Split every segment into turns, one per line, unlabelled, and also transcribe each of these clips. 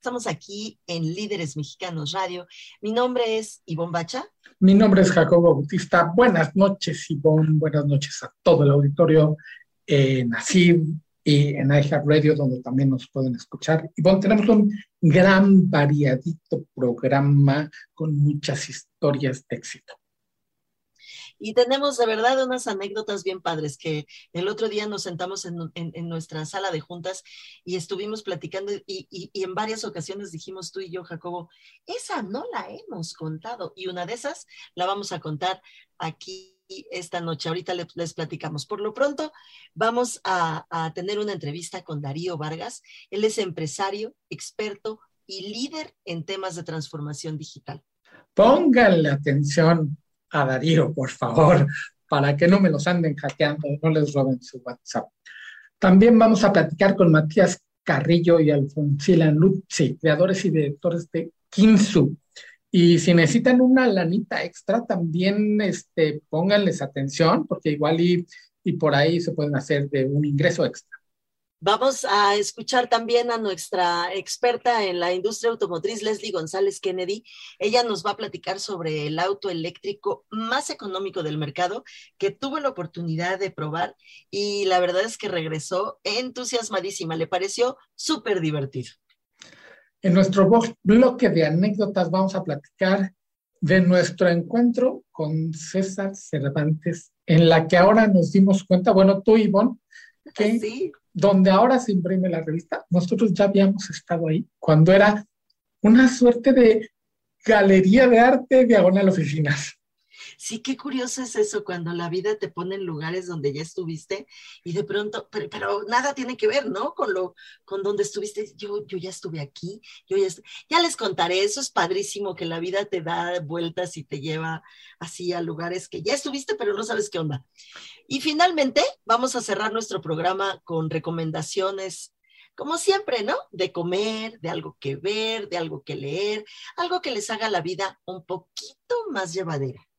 Estamos aquí en Líderes Mexicanos Radio. Mi nombre es Ivonne Bacha.
Mi nombre es Jacobo Bautista. Buenas noches, Ivonne. Buenas noches a todo el auditorio en ASID y en iHeartRadio, donde también nos pueden escuchar. Ivonne, tenemos un gran variadito programa con muchas historias de éxito.
Y tenemos de verdad unas anécdotas bien padres que el otro día nos sentamos en, nuestra sala de juntas y estuvimos platicando y, en varias ocasiones dijimos tú y yo, Jacobo, esa no la hemos contado y una de esas la vamos a contar aquí esta noche. Ahorita les, platicamos. Por lo pronto, vamos a, a tener una entrevista con Darío Vargas. Él es empresario, experto y líder en temas de transformación digital.
Pónganle atención a Darío, por favor, para que no me los anden hackeando, no les roben su WhatsApp. También vamos a platicar con Matías Carrillo y Alfonsila Luzzi, creadores y directores de Kinsu. Y si necesitan una lanita extra, también este, pónganles atención, porque igual y, y por ahí se pueden hacer de un ingreso extra.
Vamos a escuchar también a nuestra experta en la industria automotriz, Leslie González Kennedy. Ella nos va a platicar sobre el auto eléctrico más económico del mercado que tuvo la oportunidad de probar y la verdad es que regresó entusiasmadísima. Le pareció súper divertido.
En nuestro bloque de anécdotas vamos a platicar de nuestro encuentro con César Cervantes, en la que ahora nos dimos cuenta, bueno, tú, Ivonne, que sí donde ahora se imprime la revista, nosotros ya habíamos estado ahí cuando era una suerte de galería de arte diagonal oficinas.
Sí, qué curioso es eso cuando la vida te pone en lugares donde ya estuviste y de pronto, pero, nada tiene que ver, ¿no? Con lo, con donde estuviste. Yo, yo ya estuve aquí, yo ya, ya les contaré. Eso es padrísimo que la vida te da vueltas y te lleva así a lugares que ya estuviste, pero no sabes qué onda. Y finalmente, vamos a cerrar nuestro programa con recomendaciones como siempre, ¿no? De comer, de algo que ver, de algo que leer, algo que les haga la vida un poquito más llevadera.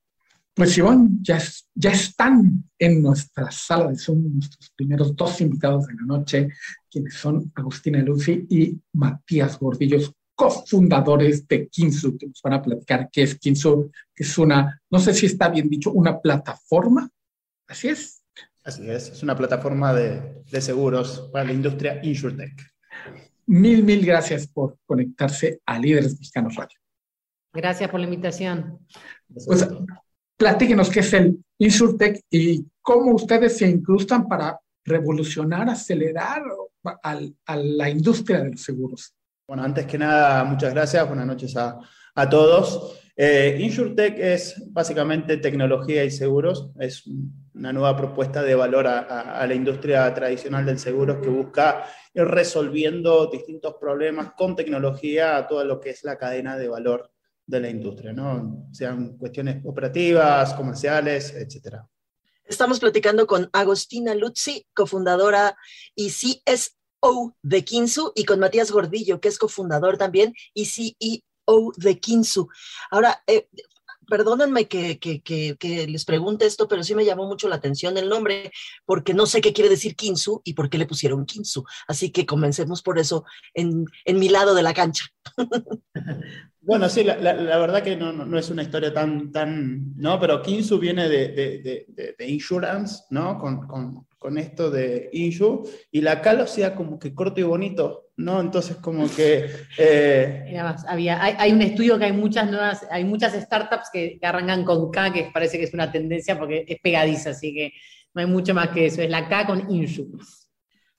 Pues Ivonne, ya, ya están en nuestra sala de Zoom nuestros primeros dos invitados de la noche, quienes son Agustina Lucy y Matías Gordillos, cofundadores de Kinsu, que nos van a platicar qué es Kinsu, que es una, no sé si está bien dicho, una plataforma. Así es.
Así es, es una plataforma de, de seguros para la industria InsurTech.
Mil, mil gracias por conectarse a Líderes Mexicanos Radio.
Gracias por la invitación.
Pues, platíquenos qué es el Insurtech y cómo ustedes se incrustan para revolucionar, acelerar a la industria de los seguros.
Bueno, antes que nada, muchas gracias, buenas noches a, a todos. Eh, InsurTech es básicamente tecnología y seguros, es una nueva propuesta de valor a, a, la industria tradicional del seguro que busca ir resolviendo distintos problemas con tecnología a todo lo que es la cadena de valor de la industria, ¿no? Sean cuestiones operativas, comerciales, etcétera.
Estamos platicando con Agostina Luzzi, cofundadora y CSO de Kinsu, y con Matías Gordillo, que es cofundador también y CEO de Kinsu. Ahora, eh, perdónenme que, les pregunte esto, pero sí me llamó mucho la atención el nombre, porque no sé qué quiere decir Kinsu y por qué le pusieron Kinsu. Así que comencemos por eso en, en mi lado de la cancha.
Bueno, sí, la, verdad que no, es una historia tan, tan, ¿no? Pero Kinsu viene de, de, insurance, ¿no? Con, esto de insure, y la K lo hacía como que corto y bonito, ¿no? Entonces como que...
Eh... más, había, hay, un estudio que hay muchas nuevas, hay muchas startups que, arrancan con K, que parece que es una tendencia porque es pegadiza, así que no hay mucho más que eso, es la K con insure.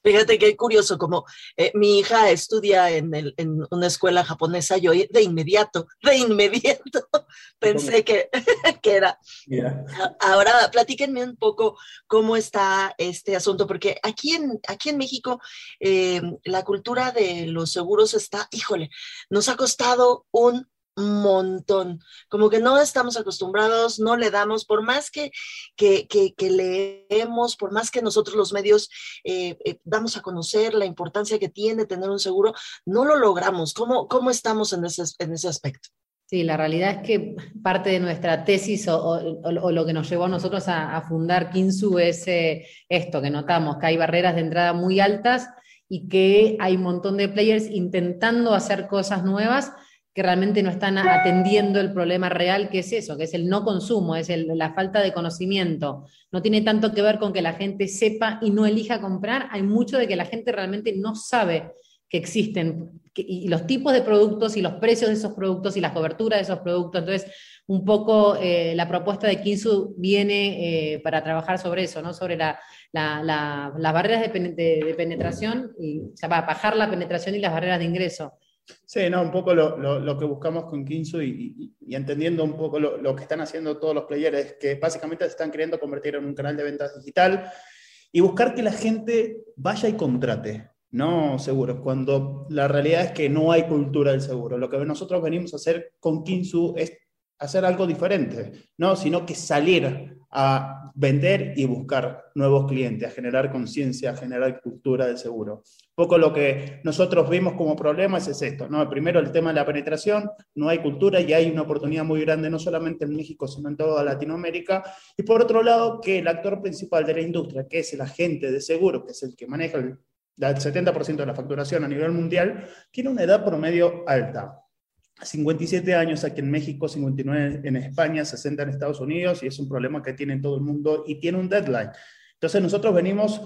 Fíjate qué curioso, como eh, mi hija estudia en, el, en, una escuela japonesa, yo de inmediato, de inmediato pensé que, que era. Yeah. Ahora, platíquenme un poco cómo está este asunto, porque aquí en, aquí en México eh, la cultura de los seguros está, híjole, nos ha costado un montón. Como que no estamos acostumbrados, no le damos, por más que, que, que, leemos, por más que nosotros los medios eh, eh, damos a conocer la importancia que tiene tener un seguro, no lo logramos. ¿Cómo, cómo estamos en ese, en ese aspecto?
Sí, la realidad es que parte de nuestra tesis o, o, lo que nos llevó a nosotros a, a fundar Kinsu es eh, esto, que notamos que hay barreras de entrada muy altas y que hay un montón de players intentando hacer cosas nuevas que realmente no están atendiendo el problema real que es eso, que es el no consumo, es la falta de conocimiento. No tiene tanto que ver con que la gente sepa y no elija comprar, hay mucho de que la gente realmente no sabe que existen y los tipos de productos y los precios de esos productos y las coberturas de esos productos. Entonces, un poco eh, la propuesta de Kinsu viene eh, para trabajar sobre eso, ¿no? sobre las barreras de, penetración, y, o sea, para bajar la penetración y las barreras de ingreso.
Sí, no, un poco lo, lo, que buscamos con Kinsu y, entendiendo un poco lo, lo, que están haciendo todos los players es que básicamente se están queriendo convertir en un canal de ventas digital y buscar que la gente vaya y contrate, no seguros, cuando la realidad es que no hay cultura del seguro. Lo que nosotros venimos a hacer con Kinsu es hacer algo diferente, no, sino que salir a vender y buscar nuevos clientes, a generar conciencia, a generar cultura del seguro. Poco lo que nosotros vimos como problemas es esto, ¿no? Primero el tema de la penetración, no hay cultura y hay una oportunidad muy grande no solamente en México, sino en toda Latinoamérica. Y por otro lado, que el actor principal de la industria, que es el agente de seguro, que es el que maneja el 70% de la facturación a nivel mundial, tiene una edad promedio alta. 57 años aquí en México, 59 en España, 60 en Estados Unidos, y es un problema que tiene todo el mundo y tiene un deadline. Entonces nosotros venimos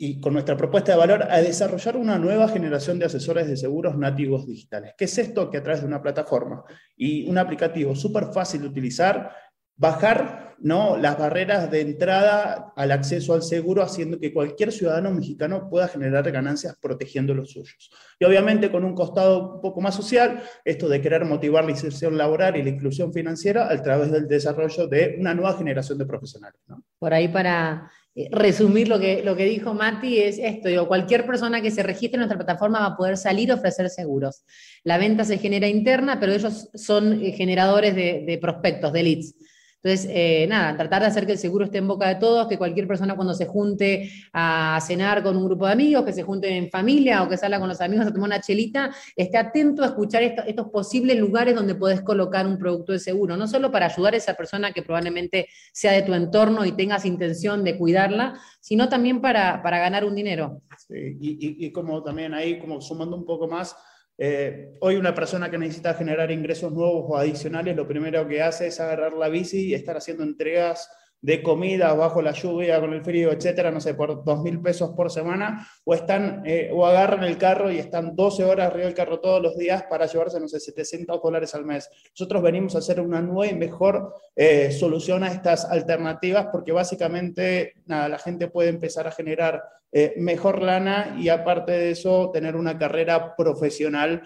y con nuestra propuesta de valor a desarrollar una nueva generación de asesores de seguros nativos digitales. ¿Qué es esto? Que a través de una plataforma y un aplicativo súper fácil de utilizar, bajar ¿no? las barreras de entrada al acceso al seguro, haciendo que cualquier ciudadano mexicano pueda generar ganancias protegiendo los suyos. Y obviamente con un costado un poco más social, esto de querer motivar la inserción laboral y la inclusión financiera a través del desarrollo de una nueva generación de profesionales.
Por ahí para eh, resumir lo que, lo que dijo Mati es esto, cualquier persona que se registre en nuestra plataforma va a poder salir a ofrecer seguros. La venta se genera interna, pero ellos son eh, generadores de prospectos, de leads. Entonces, eh, nada, tratar de hacer que el seguro esté en boca de todos, que cualquier persona cuando se junte a cenar con un grupo de amigos, que se junte en familia o que salga con los amigos a tomar una chelita, esté atento a escuchar estos posibles lugares donde podés colocar un producto de seguro, no solo para ayudar a esa persona que probablemente sea de tu entorno y tengas intención de cuidarla, sino también para, para ganar un dinero.
Sí, y, y como también ahí, como sumando un poco más, eh, hoy una persona que necesita generar ingresos nuevos o adicionales, lo primero que hace es agarrar la bici y estar haciendo entregas de comida bajo la lluvia, con el frío, etcétera, no sé, por dos mil pesos por semana, o están, eh, o agarran el carro y están 12 horas arriba del carro todos los días para llevarse, no sé, 700 dólares al mes. Nosotros venimos a hacer una nueva y mejor eh, solución a estas alternativas porque básicamente, nada, la gente puede empezar a generar eh, mejor lana y aparte de eso, tener una carrera profesional,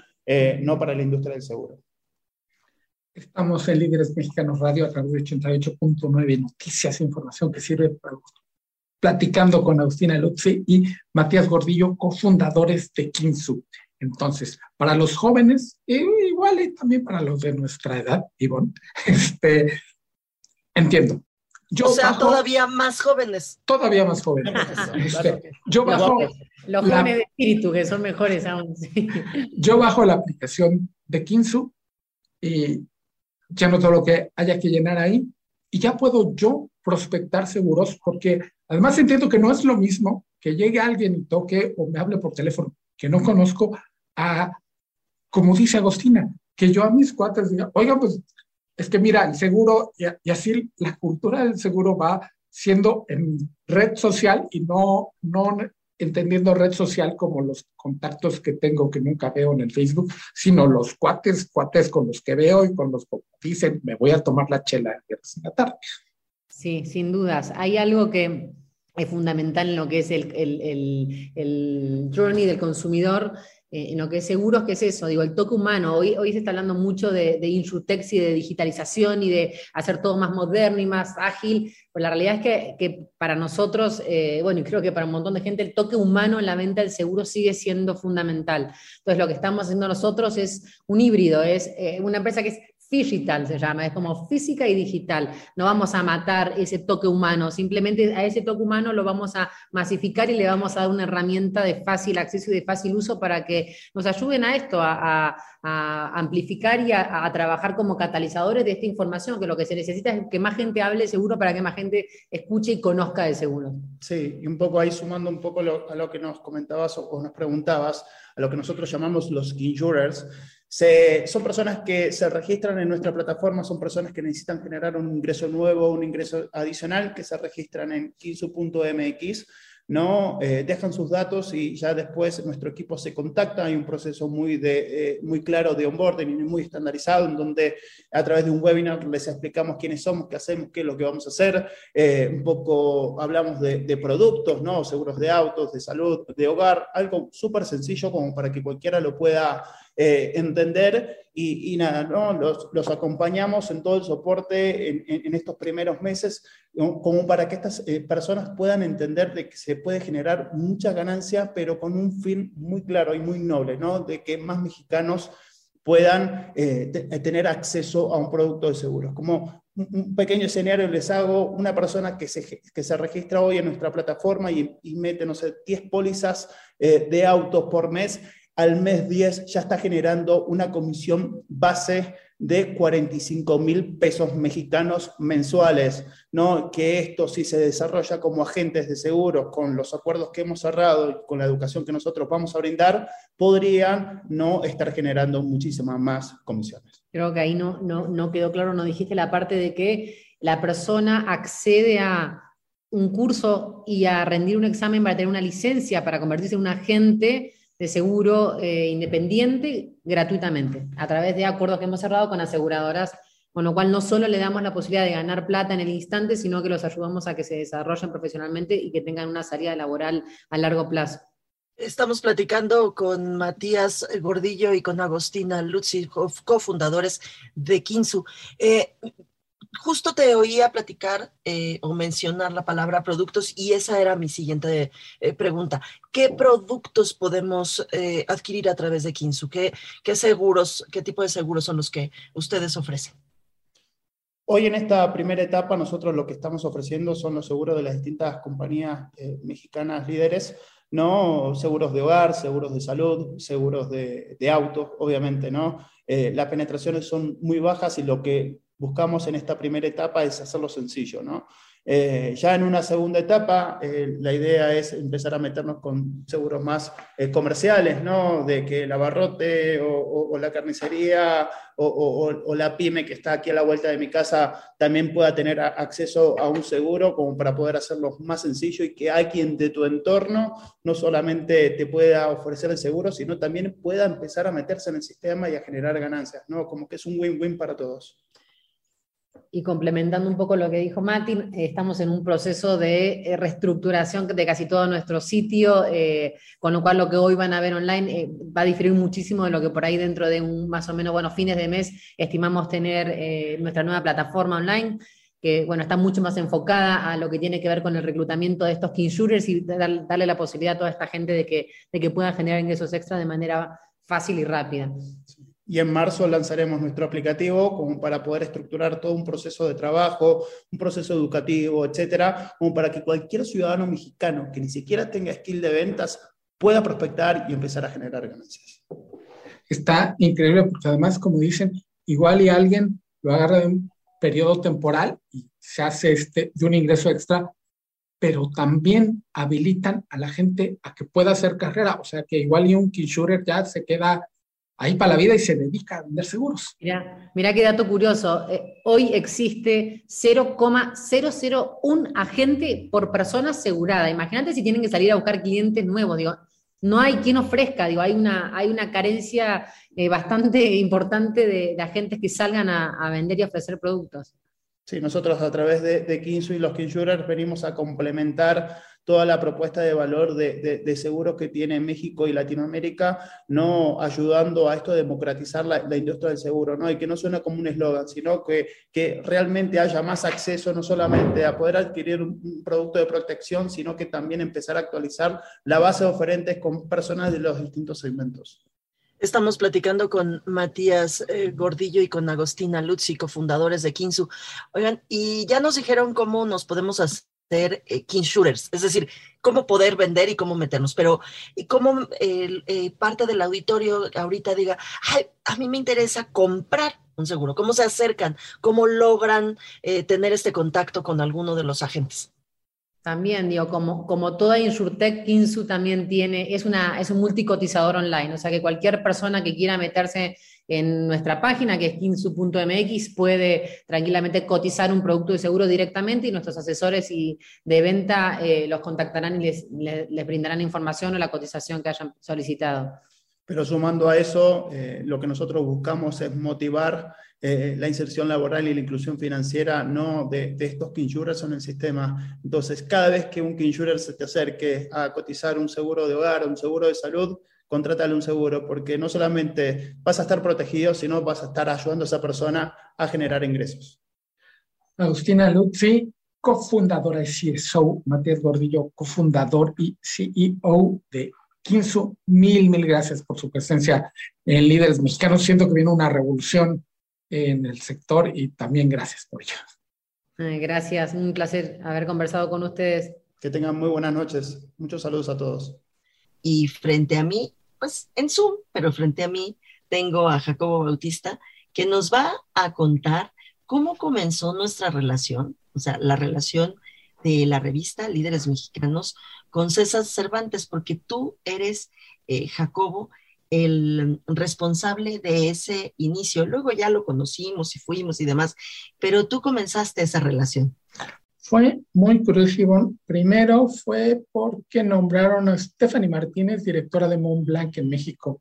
no para la industria del seguro.
Estamos en Líderes Mexicanos Radio a través de 88.9 Noticias, e información que sirve para platicando con Agustina Lutzi y Matías Gordillo, cofundadores de Kinsu. Entonces, para los jóvenes, igual y también para los de nuestra edad, Ivonne, este, entiendo.
Yo o sea, todavía más jóvenes.
Todavía más jóvenes. Este, yo bajo.
Los jóvenes de espíritu, que son mejores aún.
Yo bajo la aplicación de Kinsu y lleno todo lo que haya que llenar ahí y ya puedo yo prospectar seguros, porque además entiendo que no es lo mismo que llegue alguien y toque o me hable por teléfono que no conozco a, como dice Agostina, que yo a mis cuates diga, oiga, pues es que mira, el seguro, y, así la cultura del seguro va siendo en red social y no, no entendiendo red social como los contactos que tengo que nunca veo en el Facebook, sino los cuates, cuates con los que veo y con los que dicen, me voy a tomar la chela en la tarde.
Sí, sin dudas. Hay algo que, es fundamental en lo que es el, el journey del consumidor eh, en lo que es seguros, ¿qué es eso? Digo, el toque humano. Hoy, hoy se está hablando mucho de, de y de digitalización y de hacer todo más moderno y más ágil, pero la realidad es que, que para nosotros, eh, bueno, y creo que para un montón de gente, el toque humano en la venta del seguro sigue siendo fundamental. Entonces, lo que estamos haciendo nosotros es un híbrido, es eh, una empresa que es digital se llama, es como física y digital. No vamos a matar ese toque humano, simplemente a ese toque humano lo vamos a masificar y le vamos a dar una herramienta de fácil acceso y de fácil uso para que nos ayuden a esto, a, amplificar y a, trabajar como catalizadores de esta información, que lo que se necesita es que más gente hable seguro para que más gente escuche y conozca de seguro.
Sí, y un poco ahí sumando un poco a lo que nos comentabas o, nos preguntabas, a lo que nosotros llamamos los insurers, son personas que se registran en nuestra plataforma, son personas que necesitan generar un ingreso nuevo, un ingreso adicional, que se registran en kinsu.mx ¿no? Eh, dejan sus datos y ya después nuestro equipo se contacta. Hay un proceso muy, de, eh, muy claro de onboarding y muy estandarizado en donde a través de un webinar les explicamos quiénes somos, qué hacemos, qué es lo que vamos a hacer. Eh, un poco hablamos de, de, productos, ¿no? seguros de autos, de salud, de hogar, algo súper sencillo como para que cualquiera lo pueda entender y, nada, ¿no? los, los, acompañamos en todo el soporte en, en, estos primeros meses como para que estas personas puedan entender de que se puede generar mucha ganancia, pero con un fin muy claro y muy noble, ¿no? De que más mexicanos puedan eh, tener acceso a un producto de seguros. Como un pequeño escenario les hago, una persona que se, que se registra hoy en nuestra plataforma y, mete, no sé, 10 pólizas eh, de autos por mes, al mes 10 ya está generando una comisión base de 45 mil pesos mexicanos mensuales, ¿no? que esto si se desarrolla como agentes de seguros con los acuerdos que hemos cerrado y con la educación que nosotros vamos a brindar, podrían no estar generando muchísimas más comisiones.
Creo que ahí no, no, no quedó claro, no dijiste la parte de que la persona accede a un curso y a rendir un examen para tener una licencia, para convertirse en un agente de seguro eh, independiente gratuitamente, a través de acuerdos que hemos cerrado con aseguradoras, con lo cual no solo le damos la posibilidad de ganar plata en el instante, sino que los ayudamos a que se desarrollen profesionalmente y que tengan una salida laboral a largo plazo.
Estamos platicando con Matías Gordillo y con Agostina Lutzi, cofundadores de Kinsu. Eh, justo te oía platicar eh, o mencionar la palabra productos y esa era mi siguiente eh, pregunta. ¿Qué productos podemos eh, adquirir a través de Kinsu? ¿Qué, ¿Qué, seguros, qué tipo de seguros son los que ustedes ofrecen?
Hoy en esta primera etapa nosotros lo que estamos ofreciendo son los seguros de las distintas compañías mexicanas líderes, ¿no? Seguros de hogar, seguros de salud, seguros de, de autos, obviamente, ¿no? las penetraciones son muy bajas y lo que buscamos en esta primera etapa es hacerlo sencillo, ¿no? Eh, ya en una segunda etapa, eh, la idea es empezar a meternos con seguros más eh, comerciales, ¿no? De que el abarrote o, la carnicería o, la pyme que está aquí a la vuelta de mi casa también pueda tener acceso a un seguro como para poder hacerlo más sencillo y que alguien de tu entorno no solamente te pueda ofrecer el seguro, sino también pueda empezar a meterse en el sistema y a generar ganancias, ¿no? Como que es un win-win para todos
y complementando un poco lo que dijo Martín, estamos en un proceso de eh, reestructuración de casi todo nuestro sitio, eh, con lo cual lo que hoy van a ver online eh, va a diferir muchísimo de lo que por ahí dentro de un más o menos, bueno, fines de mes estimamos tener nuestra nueva plataforma online que bueno, está mucho más enfocada a lo que tiene que ver con el reclutamiento de estos shooters y darle la posibilidad a toda esta gente de que, de que puedan generar ingresos extra de manera fácil y rápida
y en marzo lanzaremos nuestro aplicativo como para poder estructurar todo un proceso de trabajo, un proceso educativo, etcétera, como para que cualquier ciudadano mexicano que ni siquiera tenga skill de ventas pueda prospectar y empezar a generar ganancias.
Está increíble porque además, como dicen, igual y alguien lo agarra de un periodo temporal y se hace este, de un ingreso extra, pero también habilitan a la gente a que pueda hacer carrera, o sea que igual y un insurer ya se queda ahí para la vida y se dedica a vender seguros.
Mira, mira qué dato curioso. Eh, hoy existe 0,001 agente por persona asegurada. Imagínate si tienen que salir a buscar clientes nuevos. Digo, no hay quien ofrezca, digo, hay una, hay una carencia eh, bastante importante de, agentes que salgan a, vender y ofrecer productos.
Sí, nosotros a través de, de Kinsu y los Kinsurers venimos a complementar toda la propuesta de valor de, de, seguros que tiene México y Latinoamérica, no ayudando a esto a democratizar la, industria del seguro, ¿no? Y que no suena como un eslogan, sino que, que realmente haya más acceso no solamente a poder adquirir un, producto de protección, sino que también empezar a actualizar la base de oferentes con personas de los distintos segmentos.
Estamos platicando con Matías eh, Gordillo y con Agostina Lutzi, cofundadores de Kinsu. Oigan, y ya nos dijeron cómo nos podemos eh, shooters, es decir, cómo poder vender y cómo meternos, pero y cómo eh, parte del auditorio ahorita diga, Ay, a mí me interesa comprar un seguro, cómo se acercan, cómo logran eh, tener este contacto con alguno de los agentes.
También, digo, como, como toda InsurTech, Kinsu también tiene, es, una, es un multicotizador online, o sea que cualquier persona que quiera meterse en nuestra página, que es kinsu.mx, puede tranquilamente cotizar un producto de seguro directamente y nuestros asesores y de venta eh, los contactarán y les, les, brindarán información o la cotización que hayan solicitado.
Pero sumando a eso, eh, lo que nosotros buscamos es motivar eh, la inserción laboral y la inclusión financiera no de, de estos insurers en el sistema. Entonces, cada vez que un insurer se te acerque a cotizar un seguro de hogar un seguro de salud, contrátale un seguro, porque no solamente vas a estar protegido, sino vas a estar ayudando a esa persona a generar ingresos.
Agustina Lutzi, cofundadora y CSO, Matías Gordillo, cofundador y CEO de Kinsu, mil, mil gracias por su presencia en Líderes Mexicanos. Siento que viene una revolución en el sector y también gracias por ello.
Gracias, un placer haber conversado con ustedes.
Que tengan muy buenas noches. Muchos saludos a todos.
Y frente a mí, pues en Zoom, pero frente a mí tengo a Jacobo Bautista, que nos va a contar cómo comenzó nuestra relación, o sea, la relación de la revista Líderes Mexicanos con César Cervantes, porque tú eres, eh, Jacobo, el responsable de ese inicio. Luego ya lo conocimos y fuimos y demás, pero tú comenzaste esa relación.
Fue muy curioso, Primero fue porque nombraron a Stephanie Martínez, directora de Montblanc en México.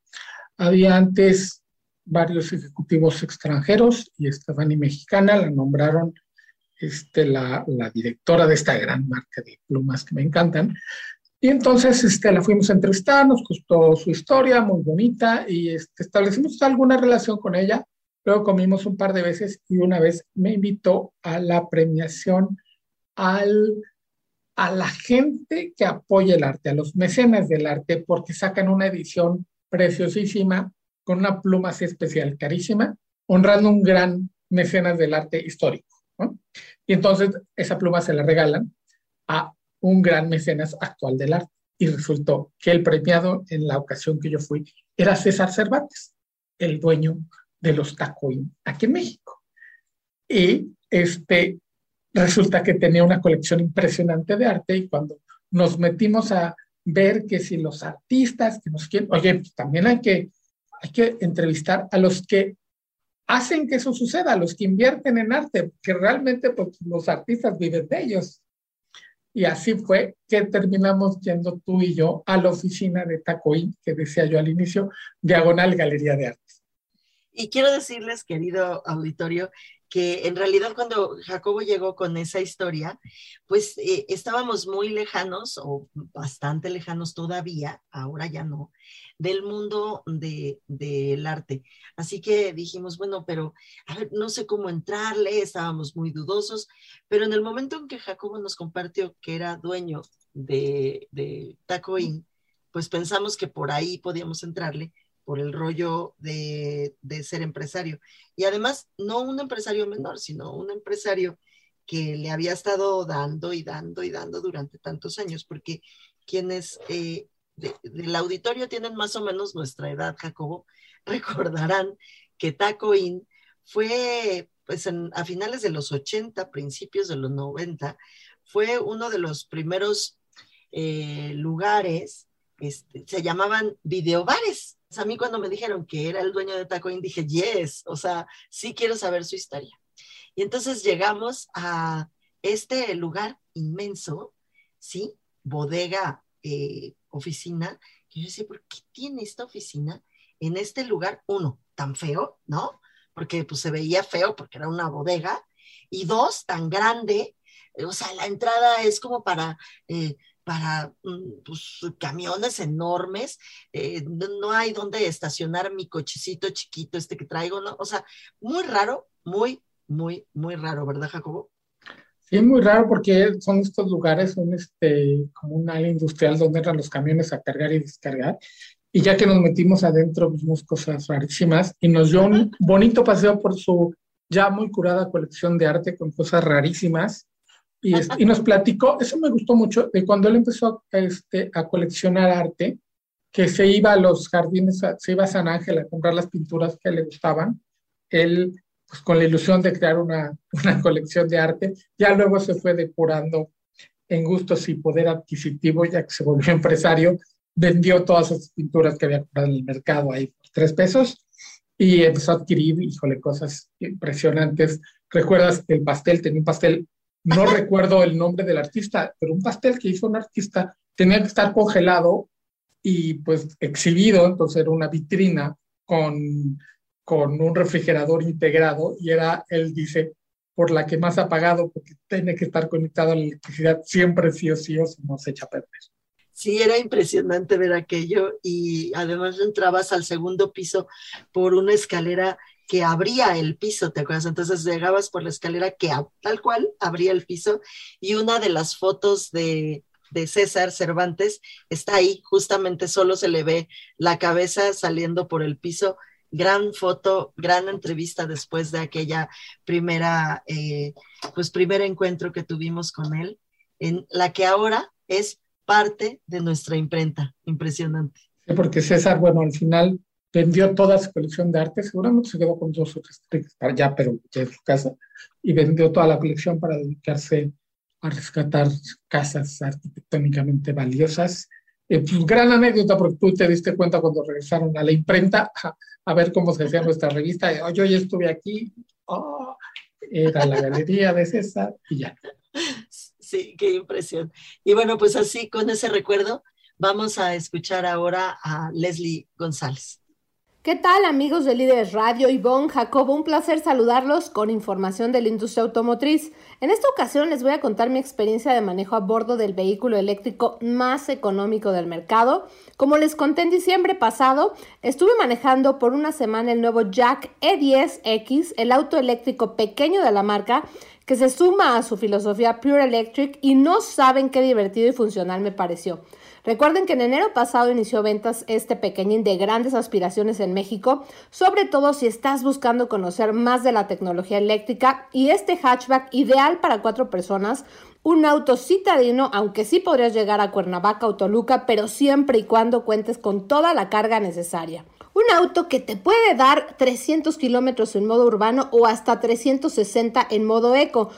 Había antes varios ejecutivos extranjeros y Stephanie mexicana la nombraron este, la, la, directora de esta gran marca de plumas que me encantan. Y entonces este, la fuimos a entrevistar, nos gustó su historia, muy bonita, y este, establecimos alguna relación con ella. Luego comimos un par de veces y una vez me invitó a la premiación al, a la gente que apoya el arte, a los mecenas del arte, porque sacan una edición preciosísima con una pluma así especial, carísima, honrando un gran mecenas del arte histórico. Y entonces esa pluma se la regalan a un gran mecenas actual del arte. Y resultó que el premiado en la ocasión que yo fui era César Cervantes, el dueño de los Tacoín aquí en México. Y este, resulta que tenía una colección impresionante de arte y cuando nos metimos a ver que si los artistas que nos quieren, oye, pues también hay que, hay que entrevistar a los que hacen que eso suceda, los que invierten en arte, que realmente pues, los artistas viven de ellos. Y así fue que terminamos yendo tú y yo a la oficina de Tacoín, que decía yo al inicio, Diagonal Galería de Artes.
Y quiero decirles, querido auditorio, que en realidad cuando Jacobo llegó con esa historia, pues eh, estábamos muy lejanos o bastante lejanos todavía, ahora ya no, del mundo del de, arte. Así que dijimos, bueno, pero a ver, no sé cómo entrarle, estábamos muy dudosos, pero en el momento en que Jacobo nos compartió que era dueño de, de Tacoin, pues pensamos que por ahí podíamos entrarle por el rollo de, ser empresario. Y además, no un empresario menor, sino un empresario que le había estado dando y dando y dando durante tantos años, porque quienes eh, del auditorio tienen más o menos nuestra edad, Jacobo, recordarán que Taco Inn fue, pues a finales de los 80, principios de los 90, fue uno de los primeros eh, lugares, este, se llamaban videobares, a mí cuando me dijeron que era el dueño de Tacoin, dije, yes, o sea, sí quiero saber su historia. Y entonces llegamos a este lugar inmenso, ¿sí? Bodega, eh, oficina, que yo decía, ¿por qué tiene esta oficina en este lugar, uno, tan feo, ¿no? Porque pues se veía feo porque era una bodega, y dos, tan grande, o sea, la entrada es como para... Eh, para mm, pues, camiones enormes, eh, no, hay donde estacionar mi cochecito chiquito este que traigo, ¿no? O sea, muy raro, muy, muy, muy raro, ¿verdad, Jacobo?
Sí, muy raro porque son estos lugares, son este, como una área industrial donde entran los camiones a cargar y descargar. Y ya que nos metimos adentro, vimos cosas rarísimas y nos dio un bonito paseo por su ya muy curada colección de arte con cosas rarísimas. Y, y, nos platicó, eso me gustó mucho, de cuando él empezó a, este, a coleccionar arte, que se iba a los jardines, se iba a San Ángel a comprar las pinturas que le gustaban, él, pues con la ilusión de crear una, una colección de arte, ya luego se fue depurando en gustos y poder adquisitivo, ya que se volvió empresario, vendió todas esas pinturas que había comprado en el mercado ahí por tres pesos y empezó a adquirir, híjole, cosas impresionantes. ¿Recuerdas que el pastel tenía un pastel no recuerdo el nombre del artista, pero un pastel que hizo un artista tenía que estar congelado y pues exhibido, entonces era una vitrina con, con un refrigerador integrado y era, él dice, por la que más ha pagado porque tiene que estar conectado a la electricidad siempre sí o sí o si no se echa a perder.
Sí, era impresionante ver aquello y además entrabas al segundo piso por una escalera que abría el piso, ¿te acuerdas? Entonces llegabas por la escalera que tal cual abría el piso y una de las fotos de, de César Cervantes está ahí, justamente solo se le ve la cabeza saliendo por el piso. Gran foto, gran entrevista después de aquella primera, eh, pues primer encuentro que tuvimos con él, en la que ahora es parte de nuestra imprenta. Impresionante.
Porque César, bueno, al final vendió toda su colección de arte, seguramente se quedó con dos o tres para allá, pero ya en su casa, y vendió toda la colección para dedicarse a rescatar casas arquitectónicamente valiosas. Eh, pues, gran anécdota, porque tú te diste cuenta cuando regresaron a la imprenta a, ver cómo se hacía nuestra revista. Yo ya estuve aquí, oh, era la galería de César y ya.
Sí, qué impresión. Y bueno, pues así, con ese recuerdo, vamos a escuchar ahora a Leslie González.
¿Qué tal amigos de Líderes Radio? Ivonne, Jacobo, un placer saludarlos con información de la industria automotriz. En esta ocasión les voy a contar mi experiencia de manejo a bordo del vehículo eléctrico más económico del mercado. Como les conté en diciembre pasado, estuve manejando por una semana el nuevo Jack E10X, el auto eléctrico pequeño de la marca, que se suma a su filosofía Pure Electric y no saben qué divertido y funcional me pareció. Recuerden que en enero pasado inició ventas este pequeñín de grandes aspiraciones en México, sobre todo si estás buscando conocer más de la tecnología eléctrica y este hatchback ideal para cuatro personas, un auto citadino, aunque sí podrías llegar a Cuernavaca o Toluca, pero siempre y cuando cuentes con toda la carga necesaria. Un auto que te puede dar 300 kilómetros en modo urbano o hasta 360 en modo eco.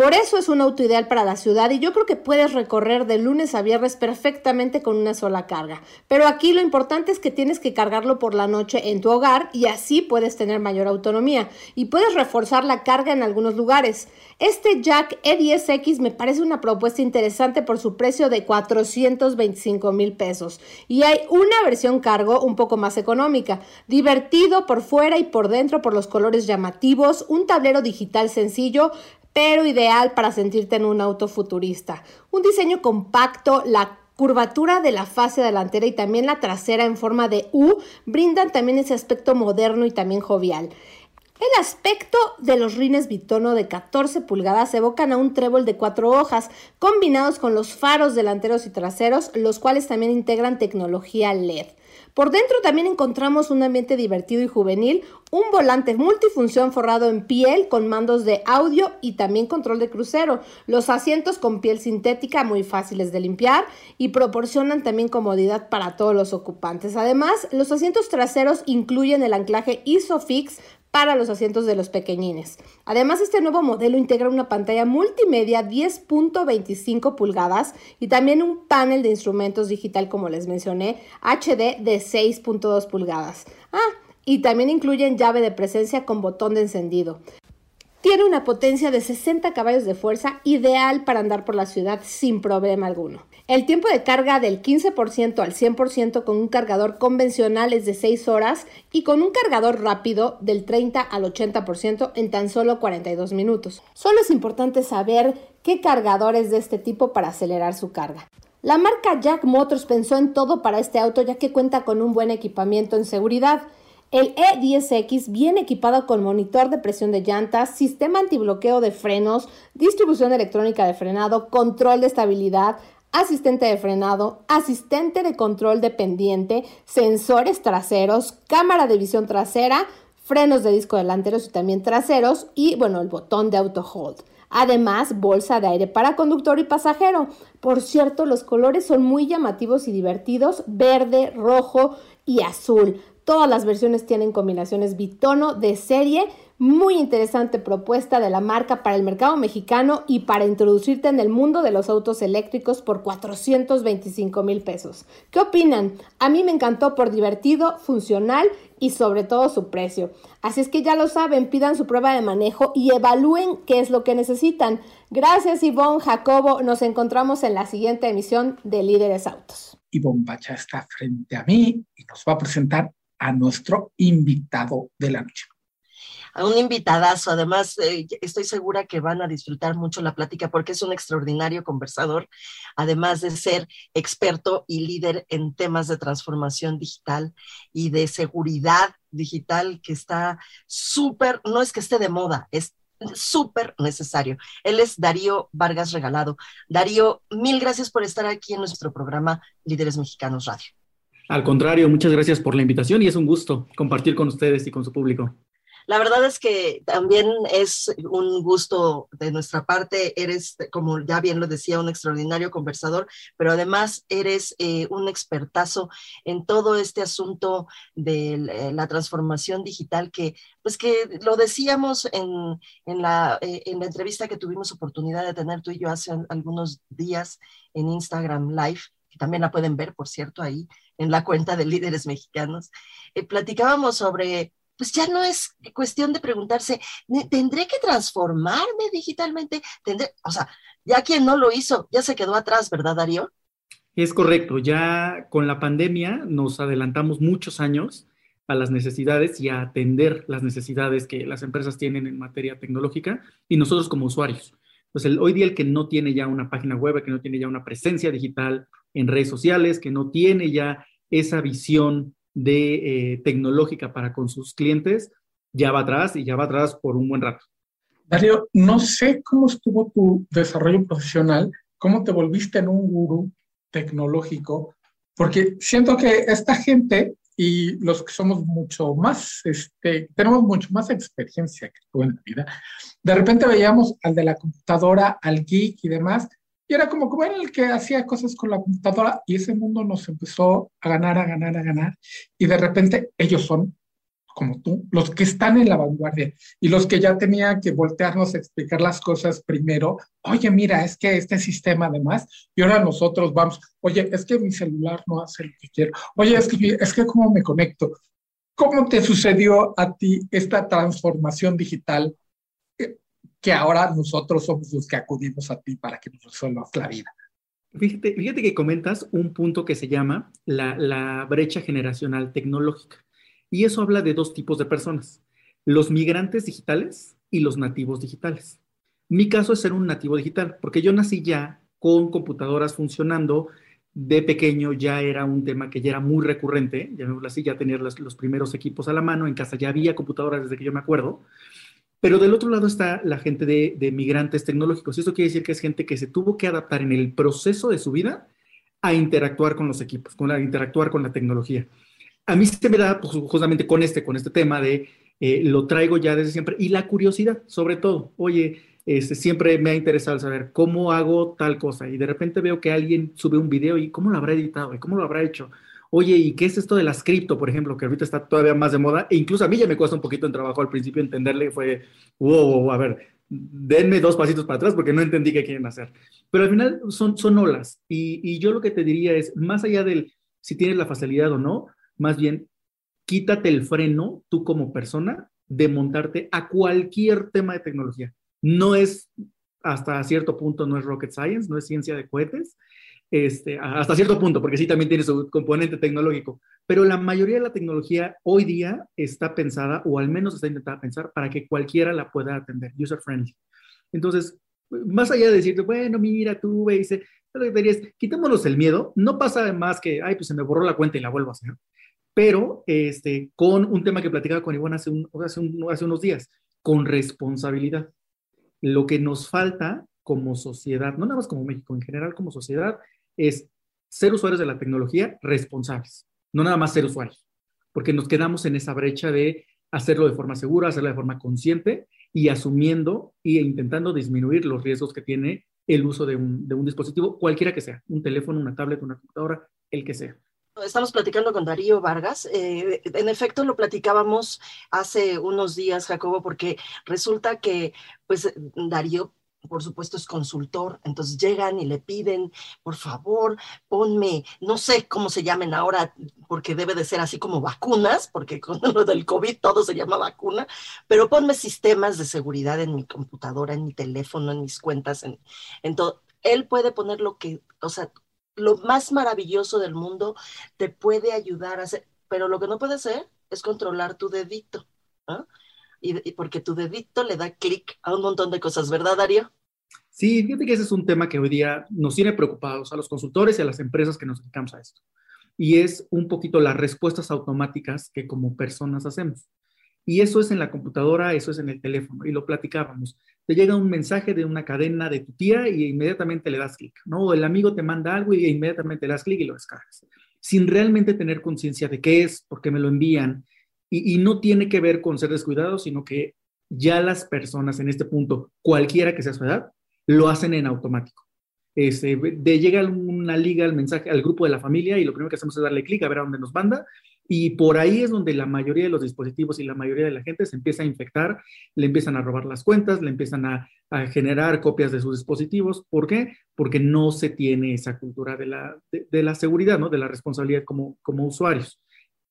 Por eso es un auto ideal para la ciudad y yo creo que puedes recorrer de lunes a viernes perfectamente con una sola carga. Pero aquí lo importante es que tienes que cargarlo por la noche en tu hogar y así puedes tener mayor autonomía y puedes reforzar la carga en algunos lugares. Este Jack E10X me parece una propuesta interesante por su precio de 425 mil pesos y hay una versión cargo un poco más económica, divertido por fuera y por dentro por los colores llamativos, un tablero digital sencillo, pero ideal para sentirte en un auto futurista. Un diseño compacto, la curvatura de la fase delantera y también la trasera en forma de U brindan también ese aspecto moderno y también jovial. El aspecto de los rines bitono de 14 pulgadas evocan a un trébol de cuatro hojas, combinados con los faros delanteros y traseros, los cuales también integran tecnología LED. Por dentro también encontramos un ambiente divertido y juvenil, un volante multifunción forrado en piel con mandos de audio y también control de crucero, los asientos con piel sintética muy fáciles de limpiar y proporcionan también comodidad para todos los ocupantes. Además, los asientos traseros incluyen el anclaje ISOFIX para los asientos de los pequeñines. Además, este nuevo modelo integra una pantalla multimedia 10.25 pulgadas y también un panel de instrumentos digital, como les mencioné, HD de 6.2 pulgadas. Ah, y también incluyen llave de presencia con botón de encendido. Tiene una potencia de 60 caballos de fuerza ideal para andar por la ciudad sin problema alguno. El tiempo de carga del 15% al 100% con un cargador convencional es de 6 horas y con un cargador rápido del 30 al 80% en tan solo 42 minutos. Solo es importante saber qué cargadores de este tipo para acelerar su carga. La marca Jack Motors pensó en todo para este auto ya que cuenta con un buen equipamiento en seguridad. El E10X viene equipado con monitor de presión de llantas, sistema antibloqueo de frenos, distribución electrónica de frenado, control de estabilidad, asistente de frenado, asistente de control dependiente, sensores traseros, cámara de visión trasera, frenos de disco delanteros y también traseros y bueno, el botón de auto hold. Además, bolsa de aire para conductor y pasajero. Por cierto, los colores son muy llamativos y divertidos, verde, rojo y azul. Todas las versiones tienen combinaciones bitono de serie. Muy interesante propuesta de la marca para el mercado mexicano y para introducirte en el mundo de los autos eléctricos por 425 mil pesos. ¿Qué opinan? A mí me encantó por divertido, funcional y sobre todo su precio. Así es que ya lo saben, pidan su prueba de manejo y evalúen qué es lo que necesitan. Gracias Ivonne, Jacobo, nos encontramos en la siguiente emisión de Líderes Autos.
Ivonne Bacha está frente a mí y nos va a presentar a nuestro invitado de la noche.
A un invitadazo, además eh, estoy segura que van a disfrutar mucho la plática porque es un extraordinario conversador, además de ser experto y líder en temas de transformación digital y de seguridad digital que está súper, no es que esté de moda, es súper necesario. Él es Darío Vargas Regalado. Darío, mil gracias por estar aquí en nuestro programa Líderes Mexicanos Radio.
Al contrario, muchas gracias por la invitación y es un gusto compartir con ustedes y con su público.
La verdad es que también es un gusto de nuestra parte. Eres, como ya bien lo decía, un extraordinario conversador, pero además eres eh, un expertazo en todo este asunto de la transformación digital que, pues que lo decíamos en, en, la, eh, en la entrevista que tuvimos oportunidad de tener tú y yo hace algunos días en Instagram Live que también la pueden ver, por cierto, ahí en la cuenta de líderes mexicanos, eh, platicábamos sobre, pues ya no es cuestión de preguntarse, ¿tendré que transformarme digitalmente? ¿Tendré? O sea, ya quien no lo hizo, ya se quedó atrás, ¿verdad, Darío?
Es correcto, ya con la pandemia nos adelantamos muchos años a las necesidades y a atender las necesidades que las empresas tienen en materia tecnológica y nosotros como usuarios. Pues el, hoy día el que no tiene ya una página web, que no tiene ya una presencia digital en redes sociales, que no tiene ya esa visión de eh, tecnológica para con sus clientes, ya va atrás y ya va atrás por un buen rato.
Darío, no sé cómo estuvo tu desarrollo profesional, cómo te volviste en un gurú tecnológico, porque siento que esta gente y los que somos mucho más, este, tenemos mucho más experiencia que tú en la vida, de repente veíamos al de la computadora, al geek y demás, y era como, como era el que hacía cosas con la computadora y ese mundo nos empezó a ganar, a ganar, a ganar, y de repente ellos son como tú, los que están en la vanguardia y los que ya tenían que voltearnos a explicar las cosas primero, oye, mira, es que este sistema además, y ahora nosotros vamos, oye, es que mi celular no hace lo que quiero, oye, es que, es que cómo me conecto. ¿Cómo te sucedió a ti esta transformación digital que ahora nosotros somos los que acudimos a ti para que nos resuelvas la vida?
Fíjate, fíjate que comentas un punto que se llama la, la brecha generacional tecnológica. Y eso habla de dos tipos de personas, los migrantes digitales y los nativos digitales. Mi caso es ser un nativo digital, porque yo nací ya con computadoras funcionando. De pequeño ya era un tema que ya era muy recurrente, llamémoslo así, ya tenía los, los primeros equipos a la mano, en casa ya había computadoras desde que yo me acuerdo. Pero del otro lado está la gente de, migrantes tecnológicos. Eso quiere decir que es gente que se tuvo que adaptar en el proceso de su vida a interactuar con los equipos, con a interactuar con la tecnología a mí se me da pues, justamente con este, con este tema de eh, lo traigo ya desde siempre y la curiosidad, sobre todo. Oye, este, siempre me ha interesado saber cómo hago tal cosa y de repente veo que alguien sube un video y cómo lo habrá editado y cómo lo habrá hecho. Oye, ¿y qué es esto de las cripto, por ejemplo, que ahorita está todavía más de moda? E incluso a mí ya me cuesta un poquito en trabajo al principio entenderle, fue, wow, a ver, denme dos pasitos para atrás porque no entendí qué quieren hacer. Pero al final son, son olas y, y yo lo que te diría es, más allá del si tienes la facilidad o no, más bien quítate el freno tú como persona de montarte a cualquier tema de tecnología. No es, hasta cierto punto, no es rocket science, no es ciencia de cohetes. Este, hasta cierto punto, porque sí también tiene su componente tecnológico, pero la mayoría de la tecnología hoy día está pensada, o al menos está intentada pensar, para que cualquiera la pueda atender, user friendly. Entonces, más allá de decirte, bueno, mira, tú ve, dice, quitémonos el miedo, no pasa más que, ay, pues se me borró la cuenta y la vuelvo a hacer, pero este, con un tema que platicaba con Iván hace, hace, hace unos días, con responsabilidad. Lo que nos falta como sociedad, no nada más como México, en general como sociedad, es ser usuarios de la tecnología responsables, no nada más ser usuarios, porque nos quedamos en esa brecha de hacerlo de forma segura, hacerlo de forma consciente y asumiendo e intentando disminuir los riesgos que tiene el uso de un, dispositivo, cualquiera que sea, un teléfono, una tablet, una computadora, el que sea.
Estamos platicando con Darío Vargas. Eh, en efecto, lo platicábamos hace unos días, Jacobo, porque resulta que, pues, Darío por supuesto es consultor, entonces llegan y le piden, por favor, ponme, no sé cómo se llamen ahora, porque debe de ser así como vacunas, porque con lo del COVID todo se llama vacuna, pero ponme sistemas de seguridad en mi computadora, en mi teléfono, en mis cuentas, en, en todo. Él puede poner lo que, o sea, lo más maravilloso del mundo, te puede ayudar a hacer, pero lo que no puede hacer es controlar tu dedito. ¿no? Y, porque tu dedito le da clic a un montón de cosas, ¿verdad, Darío?
Sí, fíjate que ese es un tema que hoy día nos tiene preocupados a los consultores y a las empresas que nos dedicamos a esto. Y es un poquito las respuestas automáticas que como personas hacemos. Y eso es en la computadora, eso es en el teléfono, y lo platicábamos. Te llega un mensaje de una cadena de tu tía y inmediatamente le das clic, ¿no? O el amigo te manda algo y inmediatamente le das clic y lo descargas, sin realmente tener conciencia de qué es, por qué me lo envían, y, no tiene que ver con ser descuidado, sino que ya las personas en este punto, cualquiera que sea su edad, lo hacen en automático. Este, de llega una liga al mensaje al grupo de la familia y lo primero que hacemos es darle clic a ver a dónde nos manda y por ahí es donde la mayoría de los dispositivos y la mayoría de la gente se empieza a infectar, le empiezan a robar las cuentas, le empiezan a, generar copias de sus dispositivos. ¿Por qué? Porque no se tiene esa cultura de la, de, la seguridad, ¿no? de la responsabilidad como, como usuarios